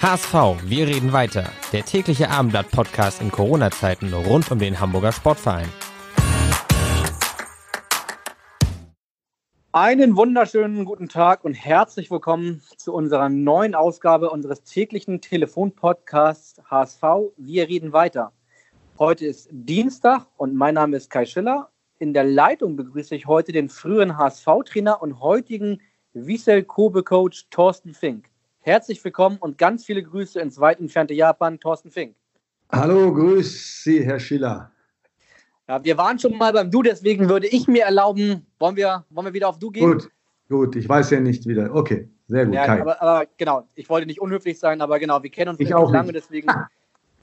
HSV, wir reden weiter. Der tägliche Abendblatt-Podcast in Corona-Zeiten rund um den Hamburger Sportverein. Einen wunderschönen guten Tag und herzlich willkommen zu unserer neuen Ausgabe unseres täglichen Telefonpodcasts HSV. Wir reden weiter. Heute ist Dienstag und mein Name ist Kai Schiller. In der Leitung begrüße ich heute den früheren HSV-Trainer und heutigen Wiesel Kobe-Coach Thorsten Fink. Herzlich willkommen und ganz viele Grüße ins weit entfernte Japan, Thorsten Fink. Hallo, grüß Sie, Herr Schiller. Ja, wir waren schon mal beim Du, deswegen würde ich mir erlauben, wollen wir, wollen wir wieder auf Du gehen? Gut, gut, ich weiß ja nicht wieder. Okay, sehr gut. Ja, aber, aber, genau, ich wollte nicht unhöflich sein, aber genau, wir kennen uns ich auch lange, deswegen,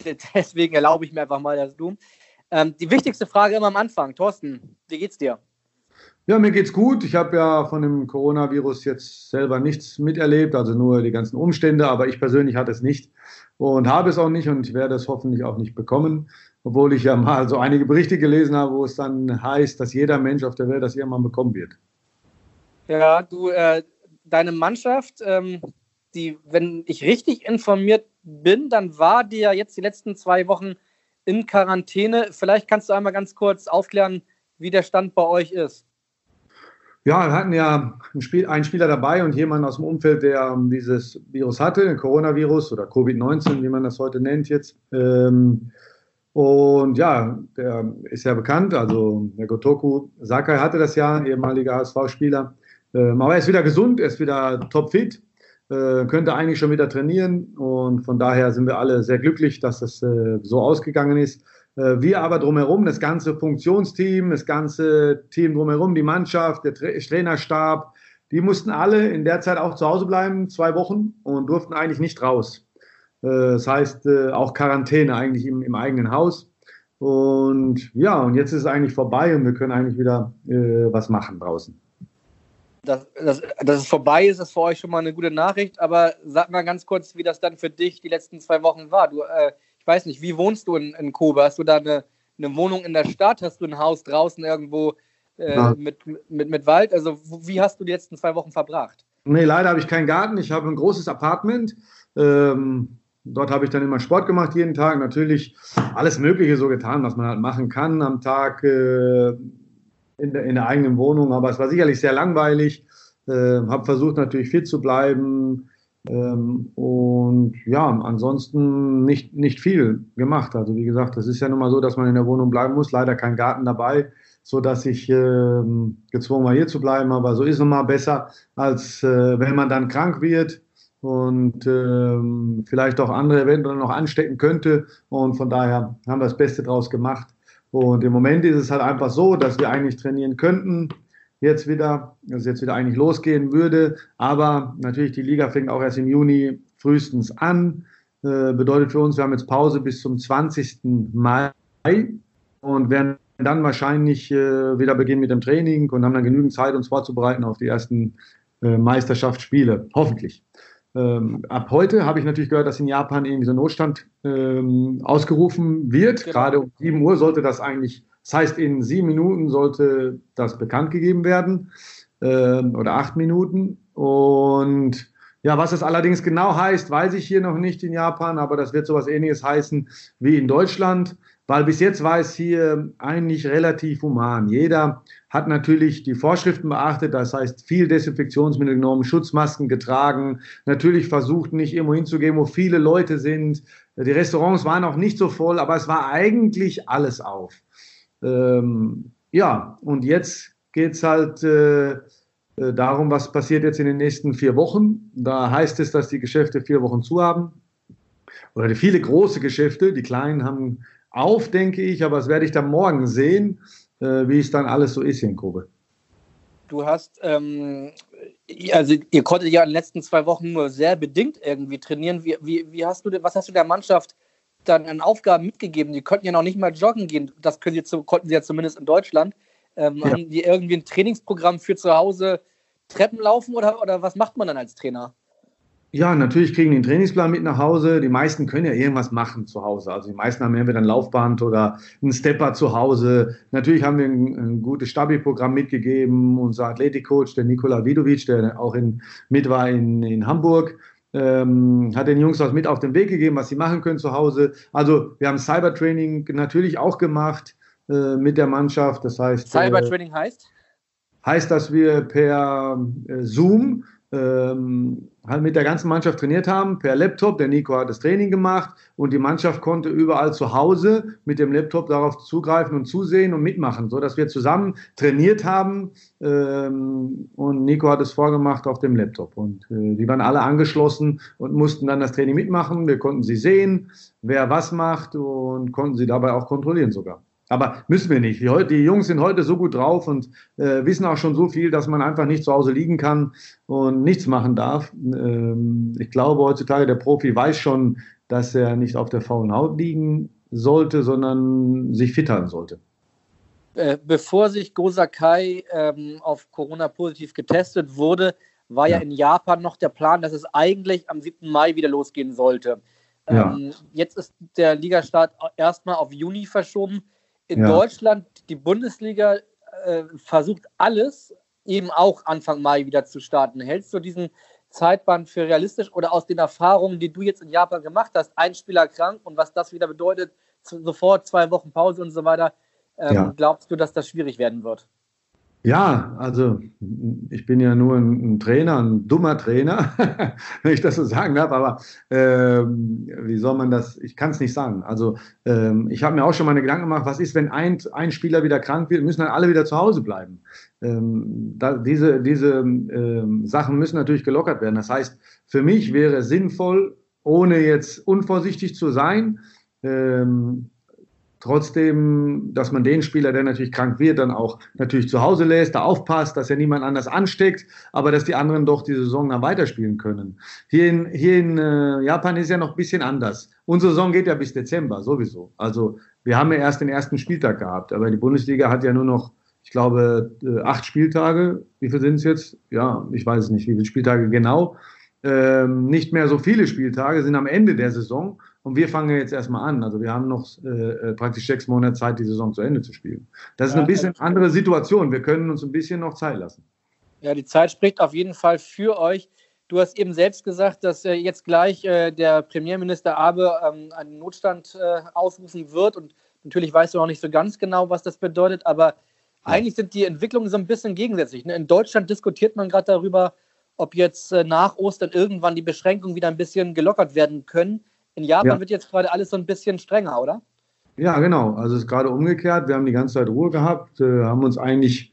deswegen erlaube ich mir einfach mal das Du. Ähm, die wichtigste Frage immer am Anfang. Thorsten, wie geht's dir? Ja, mir geht's gut. Ich habe ja von dem Coronavirus jetzt selber nichts miterlebt, also nur die ganzen Umstände, aber ich persönlich hatte es nicht und habe es auch nicht und werde es hoffentlich auch nicht bekommen, obwohl ich ja mal so einige Berichte gelesen habe, wo es dann heißt, dass jeder Mensch auf der Welt das irgendwann bekommen wird. Ja, du, äh, deine Mannschaft, ähm, die, wenn ich richtig informiert bin, dann war die ja jetzt die letzten zwei Wochen in Quarantäne. Vielleicht kannst du einmal ganz kurz aufklären, wie der Stand bei euch ist. Ja, wir hatten ja einen, Spiel, einen Spieler dabei und jemanden aus dem Umfeld, der dieses Virus hatte, Coronavirus oder Covid-19, wie man das heute nennt jetzt. Ähm, und ja, der ist ja bekannt, also der Gotoku Sakai hatte das ja, ehemaliger HSV-Spieler. Ähm, aber er ist wieder gesund, er ist wieder topfit, äh, könnte eigentlich schon wieder trainieren und von daher sind wir alle sehr glücklich, dass das äh, so ausgegangen ist. Äh, wir aber drumherum, das ganze Funktionsteam, das ganze Team drumherum, die Mannschaft, der Trainerstab, die mussten alle in der Zeit auch zu Hause bleiben, zwei Wochen und durften eigentlich nicht raus. Äh, das heißt, äh, auch Quarantäne eigentlich im, im eigenen Haus. Und ja, und jetzt ist es eigentlich vorbei und wir können eigentlich wieder was machen draußen. Dass, dass, dass es vorbei ist, ist für euch schon mal eine gute Nachricht. Aber sag mal ganz kurz, wie das dann für dich die letzten zwei Wochen war. Du äh, ich weiß nicht, wie wohnst du in, in Kobe? Hast du da eine, eine Wohnung in der Stadt? Hast du ein Haus draußen irgendwo äh, ja. mit, mit, mit Wald? Also wie hast du die letzten zwei Wochen verbracht? Nee, leider habe ich keinen Garten. Ich habe ein großes Apartment. Ähm, dort habe ich dann immer Sport gemacht jeden Tag. Natürlich alles Mögliche so getan, was man halt machen kann am Tag äh, in, der, in der eigenen Wohnung. Aber es war sicherlich sehr langweilig. Äh, habe versucht natürlich fit zu bleiben. Ähm, und ja, ansonsten nicht, nicht viel gemacht. Also wie gesagt, das ist ja nun mal so, dass man in der Wohnung bleiben muss. Leider kein Garten dabei, so dass ich äh, gezwungen war, hier zu bleiben. Aber so ist es mal besser, als äh, wenn man dann krank wird und äh, vielleicht auch andere eventuell noch anstecken könnte. Und von daher haben wir das Beste draus gemacht. Und im Moment ist es halt einfach so, dass wir eigentlich trainieren könnten jetzt wieder, also jetzt wieder eigentlich losgehen würde. Aber natürlich, die Liga fängt auch erst im Juni frühestens an. Äh, bedeutet für uns, wir haben jetzt Pause bis zum 20. Mai und werden dann wahrscheinlich äh, wieder beginnen mit dem Training und haben dann genügend Zeit, uns vorzubereiten auf die ersten äh, Meisterschaftsspiele. Hoffentlich. Ähm, ab heute habe ich natürlich gehört, dass in Japan irgendwie so ein Notstand ähm, ausgerufen wird. Genau. Gerade um 7 Uhr sollte das eigentlich das heißt, in sieben Minuten sollte das bekannt gegeben werden äh, oder acht Minuten. Und ja, was das allerdings genau heißt, weiß ich hier noch nicht in Japan, aber das wird sowas ähnliches heißen wie in Deutschland, weil bis jetzt war es hier eigentlich relativ human. Jeder hat natürlich die Vorschriften beachtet, das heißt viel Desinfektionsmittel genommen, Schutzmasken getragen, natürlich versucht nicht irgendwo hinzugehen, wo viele Leute sind. Die Restaurants waren auch nicht so voll, aber es war eigentlich alles auf. Ähm, ja, und jetzt geht es halt äh, äh, darum, was passiert jetzt in den nächsten vier Wochen. Da heißt es, dass die Geschäfte vier Wochen zu haben. Oder viele große Geschäfte, die kleinen haben auf, denke ich, aber das werde ich dann morgen sehen, äh, wie es dann alles so ist hier in Kobe. Du hast, ähm, Also ihr konntet ja in den letzten zwei Wochen nur sehr bedingt irgendwie trainieren. Wie, wie, wie hast du, was hast du der Mannschaft dann an Aufgaben mitgegeben? Die konnten ja noch nicht mal joggen gehen. Das können sie, konnten sie ja zumindest in Deutschland. Ähm, ja. Haben die irgendwie ein Trainingsprogramm für zu Hause Treppen laufen oder, oder was macht man dann als Trainer? Ja, natürlich kriegen die einen Trainingsplan mit nach Hause. Die meisten können ja irgendwas machen zu Hause. Also die meisten haben entweder ein Laufband oder einen Stepper zu Hause. Natürlich haben wir ein, ein gutes Stabi-Programm mitgegeben. Unser Athletikcoach, der Nikola Vidovic, der auch in, mit war in, in Hamburg, ähm, hat den Jungs was mit auf den Weg gegeben, was sie machen können zu Hause. Also wir haben Cybertraining natürlich auch gemacht äh, mit der Mannschaft. Das heißt. Cybertraining äh, heißt? Heißt, dass wir per äh, Zoom ähm, halt mit der ganzen Mannschaft trainiert haben, per Laptop. Der Nico hat das Training gemacht und die Mannschaft konnte überall zu Hause mit dem Laptop darauf zugreifen und zusehen und mitmachen, sodass wir zusammen trainiert haben ähm, und Nico hat es vorgemacht auf dem Laptop. Und äh, die waren alle angeschlossen und mussten dann das Training mitmachen. Wir konnten sie sehen, wer was macht und konnten sie dabei auch kontrollieren sogar. Aber müssen wir nicht. Die, die, Jungs sind heute so gut drauf und äh, wissen auch schon so viel, dass man einfach nicht zu Hause liegen kann und nichts machen darf. Ähm, ich glaube, heutzutage der Profi weiß schon, dass er nicht auf der faulen Haut liegen sollte, sondern sich fit halten sollte. Äh, bevor sich Gosakai ähm, auf Corona positiv getestet wurde, war ja. ja. in Japan noch der Plan, dass es eigentlich am 7. Mai wieder losgehen sollte. Ja. Ähm, jetzt ist der Ligastart erstmal auf Juni verschoben in ja. Deutschland, die Bundesliga äh, versucht alles, eben auch Anfang Mai wieder zu starten. Hältst du diesen Zeitband für realistisch oder aus den Erfahrungen, die du jetzt in Japan gemacht hast, ein Spieler krank und was das wieder bedeutet, sofort zwei Wochen Pause und so weiter, ähm, ja. glaubst du, dass das schwierig werden wird? Ja, also ich bin ja nur ein, Trainer, ein dummer Trainer, wenn ich das so sagen darf, aber ähm, wie soll man das, ich kann es nicht sagen. Also ähm, ich habe mir auch schon meine Gedanken gemacht, was ist, wenn ein, ein Spieler wieder krank wird, müssen dann alle wieder zu Hause bleiben. Ähm, da, diese diese ähm, Sachen müssen natürlich gelockert werden. Das heißt, für mich wäre sinnvoll, ohne jetzt unvorsichtig zu sein, ähm, trotzdem, dass man den Spieler, der natürlich krank wird, dann auch natürlich zu Hause lässt, da aufpasst, dass er niemand anders ansteckt, aber dass die anderen doch die Saison dann weiterspielen können. Hier in, hier in äh, Japan ist ja noch ein bisschen anders. Unsere Saison geht ja bis Dezember sowieso. Also wir haben ja erst den ersten Spieltag gehabt, aber die Bundesliga hat ja nur noch, ich glaube, äh, acht Spieltage. Wie viele sind es jetzt? Ja, ich weiß es nicht, wie viele Spieltage genau. Ähm, nicht mehr so viele Spieltage sind am Ende der Saison. Und wir fangen jetzt erstmal an. Also wir haben noch äh, praktisch sechs Monate Zeit, die Saison zu Ende zu spielen. Das ist ja, ein bisschen andere Situation. Wir können uns ein bisschen noch Zeit lassen. Ja, die Zeit spricht auf jeden Fall für euch. Du hast eben selbst gesagt, dass äh, jetzt gleich äh, der Premierminister Abe ähm, einen Notstand äh, ausrufen wird. Und natürlich weißt du noch nicht so ganz genau, was das bedeutet. Aber eigentlich sind die Entwicklungen so ein bisschen gegensätzlich. Ne? In Deutschland diskutiert man gerade darüber, ob jetzt äh, nach Ostern irgendwann die Beschränkungen wieder ein bisschen gelockert werden können. In Japan ja. wird jetzt gerade alles so ein bisschen strenger, oder? Ja, genau. Also es ist gerade umgekehrt. Wir haben die ganze Zeit Ruhe gehabt, äh, haben uns eigentlich,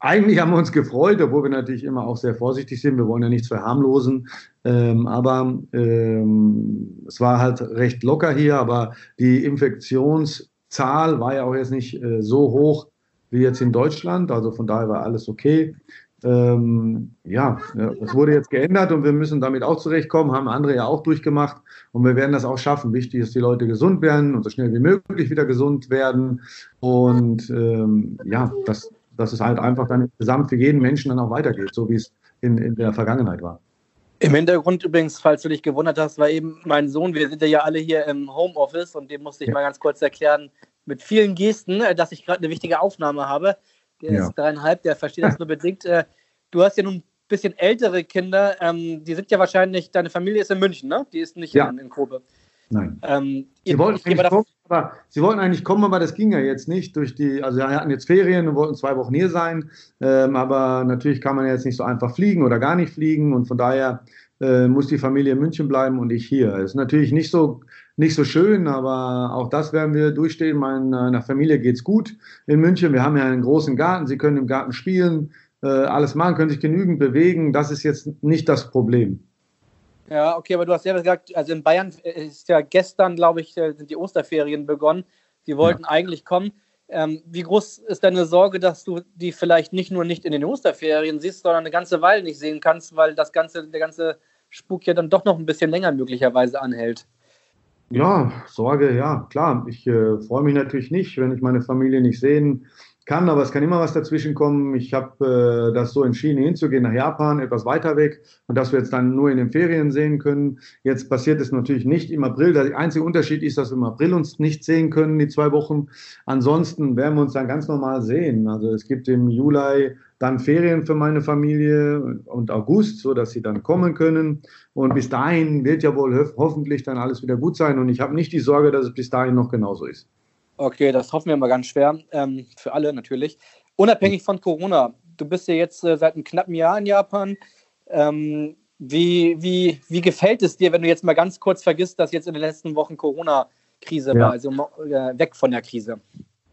eigentlich haben wir uns gefreut, obwohl wir natürlich immer auch sehr vorsichtig sind. Wir wollen ja nichts verharmlosen. Ähm, aber ähm, es war halt recht locker hier, aber die Infektionszahl war ja auch jetzt nicht äh, so hoch wie jetzt in Deutschland. Also von daher war alles okay. Ähm, ja, es wurde jetzt geändert und wir müssen damit auch zurechtkommen, haben andere ja auch durchgemacht und wir werden das auch schaffen. Wichtig ist, dass die Leute gesund werden und so schnell wie möglich wieder gesund werden und ähm, ja, dass, dass es halt einfach dann insgesamt für jeden Menschen dann auch weitergeht, so wie es in, in der Vergangenheit war. Im Hintergrund übrigens, falls du dich gewundert hast, war eben mein Sohn, wir sind ja alle hier im Homeoffice und dem musste ich ja. mal ganz kurz erklären, mit vielen Gesten, äh, dass ich gerade eine wichtige Aufnahme habe. Der ja. ist dreieinhalb, der versteht das nur bedingt. Äh, du hast ja nun ein bisschen ältere Kinder, ähm, die sind ja wahrscheinlich, deine Familie ist in München, ne? Die ist nicht ja. in, in Kobe. Nein. Ähm, sie, wollten eigentlich kommen, aber, sie wollten eigentlich kommen, aber das ging ja jetzt nicht durch die, also wir hatten jetzt Ferien und wollten zwei Wochen hier sein, ähm, aber natürlich kann man jetzt nicht so einfach fliegen oder gar nicht fliegen und von daher äh, muss die Familie in München bleiben und ich hier. Ist natürlich nicht so, nicht so schön, aber auch das werden wir durchstehen. Meiner Familie geht es gut in München. Wir haben ja einen großen Garten, sie können im Garten spielen äh, alles machen, können sich genügend bewegen. Das ist jetzt nicht das Problem. Ja, okay, aber du hast ja gesagt, also in Bayern ist ja gestern, glaube ich, äh, sind die Osterferien begonnen. Sie wollten ja. eigentlich kommen. Ähm, wie groß ist deine Sorge, dass du die vielleicht nicht nur nicht in den Osterferien siehst, sondern eine ganze Weile nicht sehen kannst, weil das ganze, der ganze Spuk ja dann doch noch ein bisschen länger möglicherweise anhält? Ja, Sorge, ja, klar. Ich äh, freue mich natürlich nicht, wenn ich meine Familie nicht sehen kann, aber es kann immer was dazwischen kommen. Ich habe äh, das so entschieden, hinzugehen nach Japan, etwas weiter weg und dass wir jetzt dann nur in den Ferien sehen können. Jetzt passiert es natürlich nicht im April. Der einzige Unterschied ist, dass wir im April uns nicht sehen können, die zwei Wochen. Ansonsten werden wir uns dann ganz normal sehen. Also es gibt im Juli dann Ferien für meine Familie und August, so dass sie dann kommen können. Und bis dahin wird ja wohl ho hoffentlich dann alles wieder gut sein. Und ich habe nicht die Sorge, dass es bis dahin noch genauso ist. Okay, das hoffen wir mal ganz schwer. Ähm, für alle natürlich. Unabhängig von Corona. Du bist ja jetzt äh, seit einem knappen Jahr in Japan. Ähm, wie, wie, wie gefällt es dir, wenn du jetzt mal ganz kurz vergisst, dass jetzt in den letzten Wochen Corona-Krise ja. war, also äh, weg von der Krise?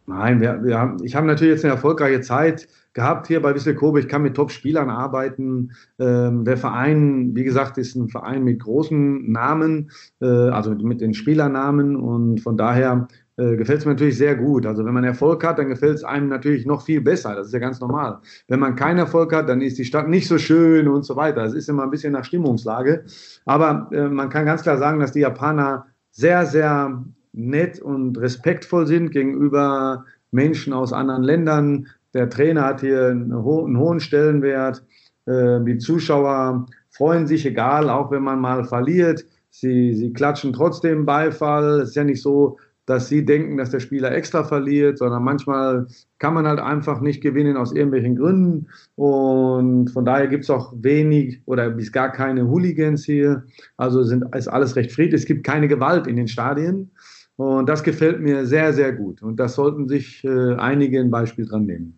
Nein, wir, wir haben, ich habe natürlich jetzt eine erfolgreiche Zeit gehabt hier bei Wissel Kobe. Ich kann mit Top-Spielern arbeiten. Ähm, der Verein, wie gesagt, ist ein Verein mit großen Namen, äh, also mit, mit den Spielernamen und von daher äh, gefällt es mir natürlich sehr gut. Also wenn man Erfolg hat, dann gefällt es einem natürlich noch viel besser. Das ist ja ganz normal. Wenn man keinen Erfolg hat, dann ist die Stadt nicht so schön und so weiter. Das ist immer ein bisschen nach Stimmungslage. Aber äh, man kann ganz klar sagen, dass die Japaner sehr, sehr nett und respektvoll sind gegenüber Menschen aus anderen Ländern. Der Trainer hat hier einen, ho einen hohen Stellenwert. Äh, die Zuschauer freuen sich, egal, auch wenn man mal verliert. Sie, sie klatschen trotzdem Beifall. Es ist ja nicht so, dass sie denken, dass der Spieler extra verliert, sondern manchmal kann man halt einfach nicht gewinnen aus irgendwelchen Gründen. Und von daher gibt es auch wenig oder bis gar keine Hooligans hier. Also sind, ist alles recht friedlich. Es gibt keine Gewalt in den Stadien. Und das gefällt mir sehr, sehr gut. Und das sollten sich äh, einige ein Beispiel dran nehmen.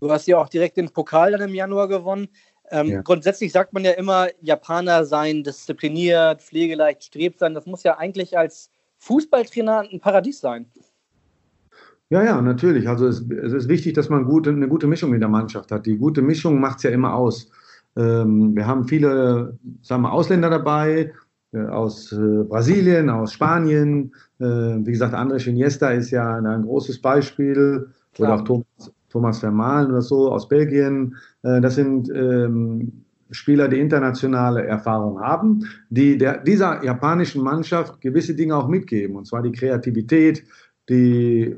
Du hast ja auch direkt den Pokal dann im Januar gewonnen. Ähm, ja. Grundsätzlich sagt man ja immer, Japaner seien diszipliniert, pflegeleicht, strebsam. Das muss ja eigentlich als Fußballtrainer ein Paradies sein. Ja, ja, natürlich. Also es, es ist wichtig, dass man gute, eine gute Mischung in der Mannschaft hat. Die gute Mischung macht es ja immer aus. Ähm, wir haben viele sagen wir, Ausländer dabei, äh, aus äh, Brasilien, aus Spanien. Äh, wie gesagt, André Iniesta ist ja ein großes Beispiel. Klar. Oder auch Thomas, Thomas Vermahlen oder so aus Belgien. Äh, das sind ähm, Spieler, die internationale Erfahrung haben, die der, dieser japanischen Mannschaft gewisse Dinge auch mitgeben, und zwar die Kreativität, die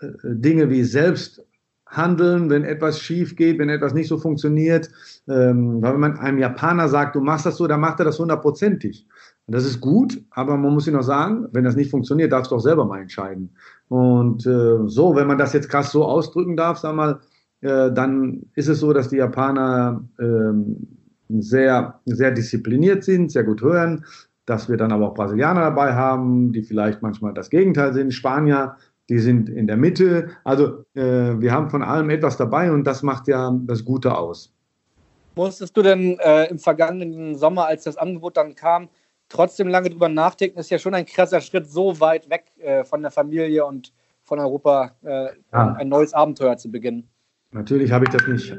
äh, Dinge wie selbst handeln, wenn etwas schief geht, wenn etwas nicht so funktioniert. Ähm, weil wenn man einem Japaner sagt, du machst das so, dann macht er das hundertprozentig. Das ist gut, aber man muss ihm auch sagen, wenn das nicht funktioniert, darfst du auch selber mal entscheiden. Und äh, so, wenn man das jetzt krass so ausdrücken darf, sag mal, äh, dann ist es so, dass die Japaner ähm, sehr, sehr diszipliniert sind, sehr gut hören, dass wir dann aber auch Brasilianer dabei haben, die vielleicht manchmal das Gegenteil sind, Spanier, die sind in der Mitte. Also äh, wir haben von allem etwas dabei und das macht ja das Gute aus. Musstest du denn äh, im vergangenen Sommer, als das Angebot dann kam, trotzdem lange drüber nachdenken? Ist ja schon ein krasser Schritt, so weit weg äh, von der Familie und von Europa äh, ja. ein neues Abenteuer zu beginnen. Natürlich habe ich das nicht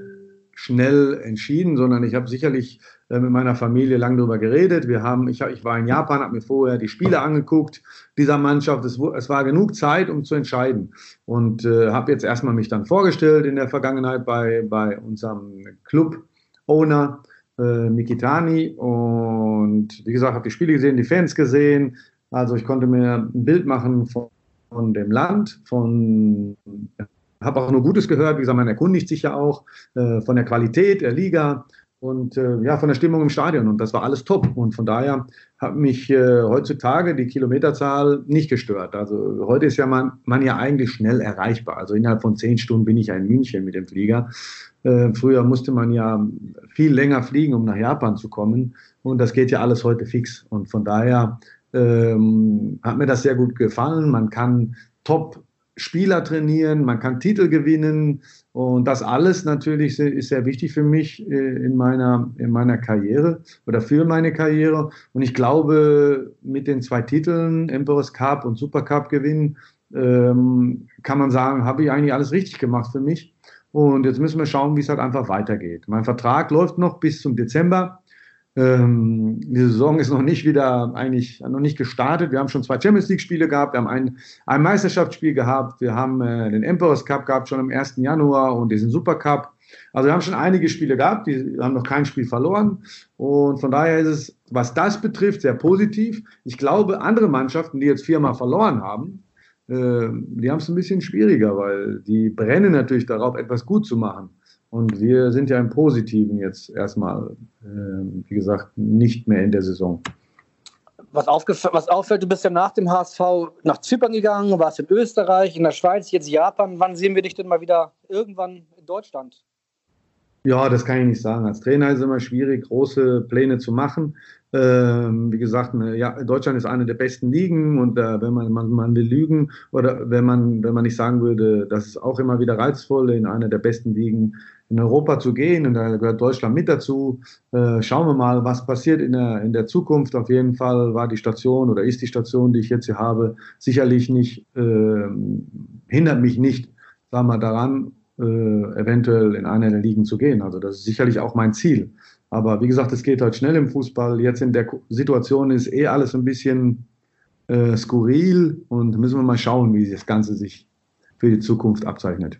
schnell entschieden, sondern ich habe sicherlich äh, mit meiner Familie lange darüber geredet. Wir haben, ich, ich war in Japan, habe mir vorher die Spiele angeguckt dieser Mannschaft. Es, es war genug Zeit, um zu entscheiden. Und äh, habe jetzt erstmal mich dann vorgestellt in der Vergangenheit bei, bei unserem Club-Owner äh, Mikitani. Und wie gesagt, habe die Spiele gesehen, die Fans gesehen. Also ich konnte mir ein Bild machen von, von dem Land, von habe auch nur Gutes gehört. Wie gesagt, man erkundigt sich ja auch äh, von der Qualität der Liga und äh, ja, von der Stimmung im Stadion. Und das war alles top. Und von daher hat mich äh, heutzutage die Kilometerzahl nicht gestört. Also heute ist ja man, man ja eigentlich schnell erreichbar. Also innerhalb von zehn Stunden bin ich ja in München mit dem Flieger. Äh, früher musste man ja viel länger fliegen, um nach Japan zu kommen. Und das geht ja alles heute fix. Und von daher ähm, hat mir das sehr gut gefallen. Man kann top Spieler trainieren, man kann Titel gewinnen und das alles natürlich ist sehr wichtig für mich äh, in meiner, in meiner Karriere oder für meine Karriere. Und ich glaube, mit den zwei Titeln, Emperor's Cup und Super Cup gewinnen, ähm, kann man sagen, habe ich eigentlich alles richtig gemacht für mich. Und jetzt müssen wir schauen, wie es halt einfach weitergeht. Mein Vertrag läuft noch bis zum Dezember. Ähm, die Saison ist noch nicht wieder eigentlich noch nicht gestartet. Wir haben schon zwei Champions League Spiele gehabt, wir haben ein, ein Meisterschaftsspiel gehabt, wir haben äh, den Emperors Cup gehabt schon am 1. Januar und diesen Super Cup. Also wir haben schon einige Spiele gehabt, die haben noch kein Spiel verloren. Und von daher ist es, was das betrifft, sehr positiv. Ich glaube, andere Mannschaften, die jetzt viermal verloren haben, äh, die haben es ein bisschen schwieriger, weil die brennen natürlich darauf, etwas gut zu machen. Und wir sind ja im Positiven jetzt erstmal, äh, wie gesagt, nicht mehr in der Saison. Was, was, auffällt, du bist ja nach dem HSV nach Zypern gegangen, warst in Österreich, in der Schweiz, jetzt Japan. Wann sehen wir dich denn mal wieder irgendwann in Deutschland? Ja, das kann ich nicht sagen. Als Trainer ist es immer schwierig, große Pläne zu machen. Ähm, wie gesagt, ne, ja, Deutschland ist eine der besten Ligen und äh, wenn man, man, man will lügen oder wenn man, wenn man nicht sagen würde, das ist auch immer wieder reizvoll, in einer der besten Ligen in Europa zu gehen und da gehört Deutschland mit dazu. Äh, schauen wir mal, was passiert in der, in der Zukunft. Auf jeden Fall war die Station oder ist die Station, die ich jetzt hier habe, sicherlich nicht, äh, hindert mich nicht, sagen wir daran, äh, eventuell in einer der Ligen zu gehen. Also das ist sicherlich auch mein Ziel. Aber wie gesagt, es geht halt schnell im Fußball. Jetzt in der Situation ist eh alles ein bisschen äh, skurril und müssen wir mal schauen, wie das Ganze sich für die Zukunft abzeichnet.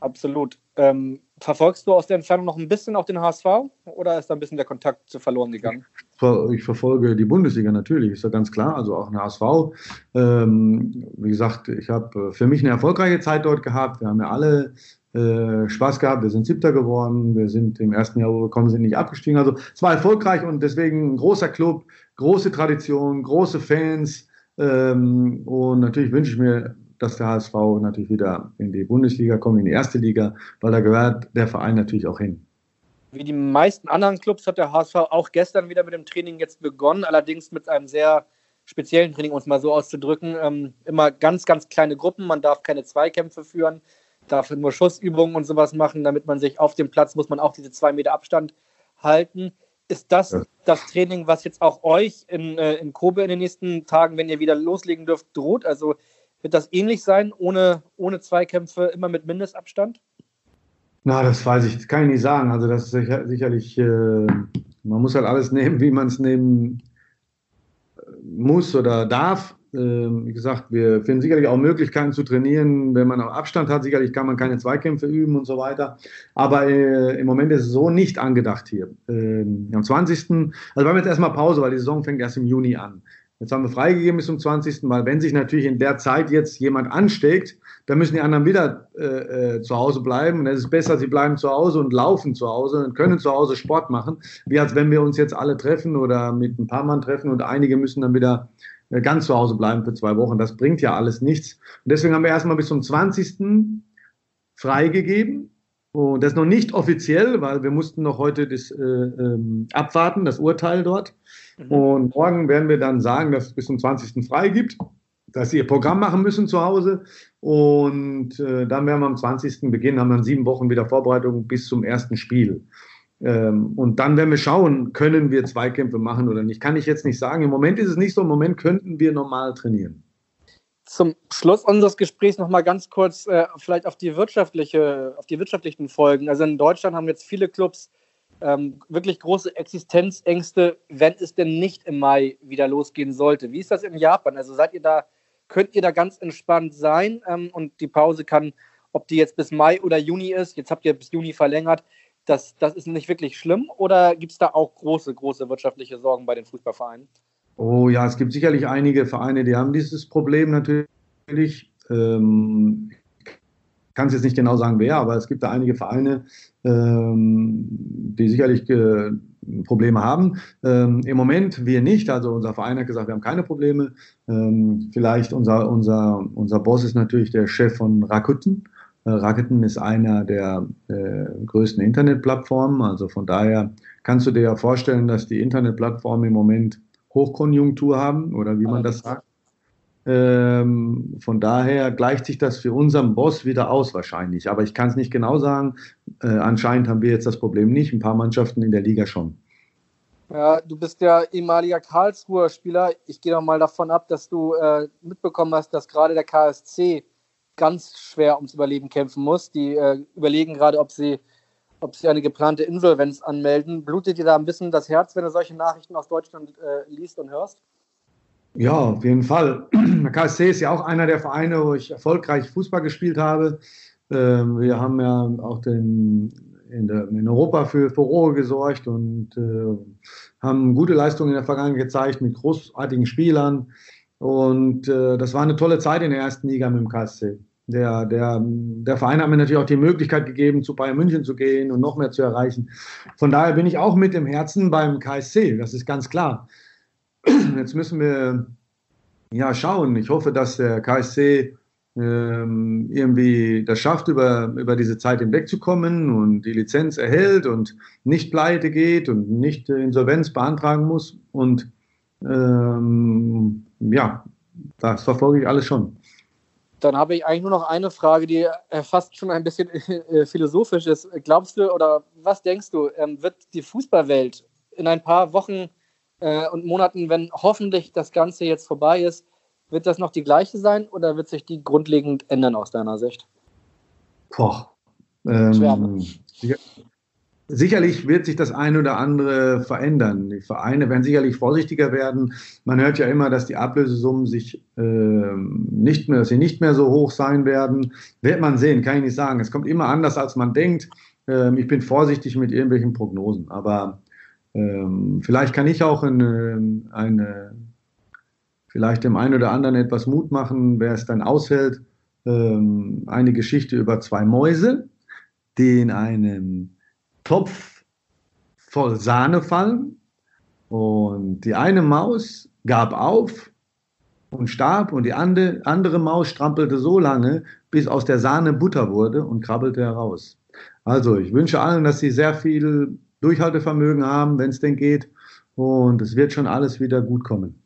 Absolut. Ähm, verfolgst du aus der Entfernung noch ein bisschen auch den HSV oder ist da ein bisschen der Kontakt zu verloren gegangen? Ich verfolge die Bundesliga natürlich, ist ja ganz klar, also auch den HSV. Ähm, wie gesagt, ich habe äh, für mich eine erfolgreiche Zeit dort gehabt. Wir haben ja alle äh, Spaß gehabt. Wir sind Siebter geworden. Wir sind im ersten Jahr, wo wir gekommen sind, nicht abgestiegen. Also es war erfolgreich und deswegen ein großer Club, große Tradition, große Fans. Ähm, und natürlich wünsche ich mir, dass der HSV natürlich wieder in die Bundesliga kommt, in die erste Liga, weil da gehört der Verein natürlich auch hin. Wie die meisten anderen Clubs hat der HSV auch gestern wieder mit dem Training jetzt begonnen, allerdings mit einem sehr speziellen Training, um es mal so auszudrücken. Ähm, immer ganz, ganz kleine Gruppen, man darf keine Zweikämpfe führen dafür nur Schussübungen und sowas machen, damit man sich auf dem Platz muss man auch diese zwei Meter Abstand halten. Ist das das Training, was jetzt auch euch in, äh, in Kobe in den nächsten Tagen, wenn ihr wieder loslegen dürft, droht? Also wird das ähnlich sein, ohne, ohne Zweikämpfe, immer mit Mindestabstand? Na, das weiß ich, das kann ich nicht sagen. Also das ist sicher, sicherlich, äh, man muss halt alles nehmen, wie man es nehmen muss oder darf. Ähm, wie gesagt, wir finden sicherlich auch Möglichkeiten zu trainieren, wenn man auch Abstand hat. Sicherlich kann man keine Zweikämpfe üben und so weiter. Aber äh, im Moment ist es so nicht angedacht hier. Ähm, am 20. Also wir haben jetzt erstmal Pause, weil die Saison fängt erst im Juni an. Jetzt haben wir freigegeben bis zum 20., weil wenn sich natürlich in der Zeit jetzt jemand ansteckt, dann müssen die anderen wieder äh, äh, zu Hause bleiben. Und es ist besser, sie bleiben zu Hause und laufen zu Hause und können zu Hause Sport machen, wie als wenn wir uns jetzt alle treffen oder mit ein paar Mann treffen und einige müssen dann wieder äh, ganz zu Hause bleiben für zwei Wochen. Das bringt ja alles nichts. Und deswegen haben wir erstmal bis zum 20. freigegeben. Und das ist noch nicht offiziell, weil wir mussten noch heute das äh, ähm, abwarten, das Urteil dort. Mhm. Und morgen werden wir dann sagen, dass es bis zum 20. frei gibt, dass sie ihr Programm machen müssen zu Hause. Und äh, dann werden wir am 20. beginnen, haben dann sieben Wochen wieder Vorbereitung bis zum ersten Spiel. Ähm, und dann werden wir schauen, können wir Zweikämpfe machen oder nicht. Kann ich jetzt nicht sagen. Im Moment ist es nicht so. Im Moment könnten wir normal trainieren. Zum Schluss unseres Gesprächs noch mal ganz kurz äh, vielleicht auf die wirtschaftliche, auf die wirtschaftlichen Folgen. Also in Deutschland haben jetzt viele Clubs ähm, wirklich große Existenzängste, wenn es denn nicht im Mai wieder losgehen sollte. Wie ist das in Japan? Also seid ihr da, könnt ihr da ganz entspannt sein ähm, und die Pause kann, ob die jetzt bis Mai oder Juni ist, jetzt habt ihr bis Juni verlängert, das, das ist nicht wirklich schlimm oder gibt es da auch große, große wirtschaftliche Sorgen bei den Fußballvereinen? Oh ja, es gibt sicherlich einige Vereine, die haben dieses Problem natürlich. Ähm, kann es jetzt nicht genau sagen, wer, aber es gibt da einige Vereine, ähm, die sicherlich äh, Probleme haben. Ähm, Im Moment wir nicht. Also unser Verein hat gesagt, wir haben keine Probleme. Ähm, vielleicht unser, unser, unser Boss ist natürlich der Chef von Rakuten. Äh, Rakuten ist einer der äh, größten Internetplattformen. Also von daher kannst du dir ja vorstellen, dass die Internetplattformen im Moment Hochkonjunktur haben oder wie man das sagt. Ähm, von daher gleicht sich das für unseren Boss wieder aus wahrscheinlich. Aber ich kann es nicht genau sagen. Äh, anscheinend haben wir jetzt das Problem nicht. Ein paar Mannschaften in der Liga schon. Ja, du bist ja ehemaliger Karlsruher Spieler. Ich gehe doch mal davon ab, dass du äh, mitbekommen hast, dass gerade der KSC ganz schwer ums Überleben kämpfen muss. Die äh, überlegen gerade, ob sie ob sie eine geplante Insolvenz anmelden. Blutet dir da ein bisschen das Herz, wenn du solche Nachrichten aus Deutschland äh, liest und hörst? Ja, auf jeden Fall. Der KSC ist ja auch einer der Vereine, wo ich erfolgreich Fußball gespielt habe. Ähm, wir haben ja auch den, in, der, in, Europa für Furore gesorgt und äh, haben gute Leistungen in der Vergangenheit gezeigt mit großartigen Spielern. Und äh, das war eine tolle Zeit in der ersten Liga mit dem KSC. Der, der, der Verein hat mir natürlich auch die Möglichkeit gegeben, zu Bayern München zu gehen und noch mehr zu erreichen. Von daher bin ich auch mit dem Herzen beim KSC, das ist ganz klar. Jetzt müssen wir ja schauen. Ich hoffe, dass der KSC ähm, irgendwie das schafft, über, über diese Zeit hinwegzukommen und die Lizenz erhält und nicht pleite geht und nicht Insolvenz beantragen muss. Und ähm, ja, das verfolge ich alles schon. Dann habe ich eigentlich nur noch eine Frage, die fast schon ein bisschen äh, philosophisch ist. Glaubst du oder was denkst du, ähm, wird die Fußballwelt in ein paar Wochen äh, und Monaten, wenn hoffentlich das Ganze jetzt vorbei ist, wird das noch die gleiche sein oder wird sich die grundlegend ändern aus deiner Sicht? Boah. Ähm, Sicherlich wird sich das eine oder andere verändern. Die Vereine werden sicherlich vorsichtiger werden. Man hört ja immer, dass die Ablösesummen sich äh, nicht mehr, dass sie nicht mehr so hoch sein werden. Wird man sehen, kann ich nicht sagen. Es kommt immer anders, als man denkt. Ähm, ich bin vorsichtig mit irgendwelchen Prognosen, aber ähm, vielleicht kann ich auch eine, eine, vielleicht dem einen oder anderen etwas Mut machen, wer es dann aushält. Ähm, eine Geschichte über zwei Mäuse, die in einem Topf voll Sahne fallen und die eine Maus gab auf und starb und die andere Maus strampelte so lange, bis aus der Sahne Butter wurde und krabbelte heraus. Also ich wünsche allen, dass sie sehr viel Durchhaltevermögen haben, wenn es denn geht und es wird schon alles wieder gut kommen.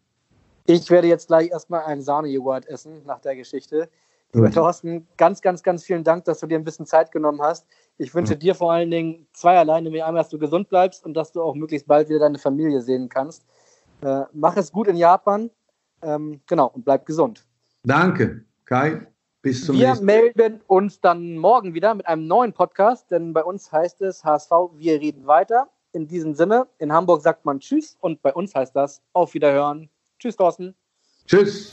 Ich werde jetzt gleich erstmal einen Sahnejoghurt essen nach der Geschichte. Lieber Thorsten, ganz, ganz, ganz vielen Dank, dass du dir ein bisschen Zeit genommen hast. Ich wünsche ja. dir vor allen Dingen zweierlei, nämlich einmal, dass du gesund bleibst und dass du auch möglichst bald wieder deine Familie sehen kannst. Äh, mach es gut in Japan. Ähm, genau, und bleib gesund. Danke, Kai. Bis zum wir nächsten Mal. Wir melden uns dann morgen wieder mit einem neuen Podcast, denn bei uns heißt es HSV, wir reden weiter. In diesem Sinne, in Hamburg sagt man Tschüss und bei uns heißt das Auf Wiederhören. Tschüss, Thorsten. Tschüss.